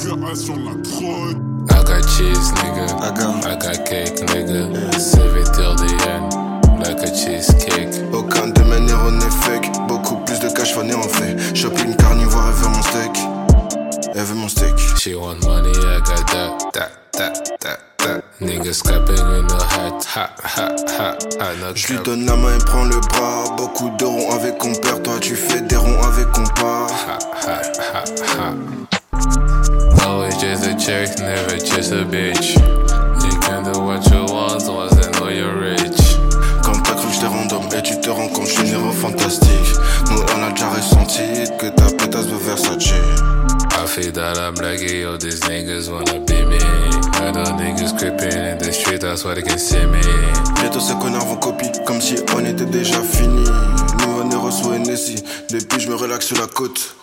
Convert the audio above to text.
sur la prod. I got cheese, nigga. I got- I got cake, nigga. It till the end, like a cheesecake. Aucun de mes neurones n'est fake. Beaucoup plus de cash vanné en fait. Shopping carnivore, elle veut mon steak. Elle veut mon steak. She want money, I got that, that, that, that, that. Niggas capping in the hat, ha, ha, ha, Je lui donne la main et prends le bras. Beaucoup de ronds avec perd. Toi, tu fais des ronds avec qu'on chick, never just a bitch. You can do what you want, once they know you're rich. Quand t'as cru que j'étais random et tu te rends compte, je suis fantastique. Nous, on a déjà ressenti que ta pétasse veut Versace. I feel that I'm lucky, all these niggas wanna be me. I know niggas creeping in the street, that's why they can see me. Bientôt ces connards vont copier comme si on était déjà fini. Nous on est reçu Nessie. Depuis je me relaxe sur la côte.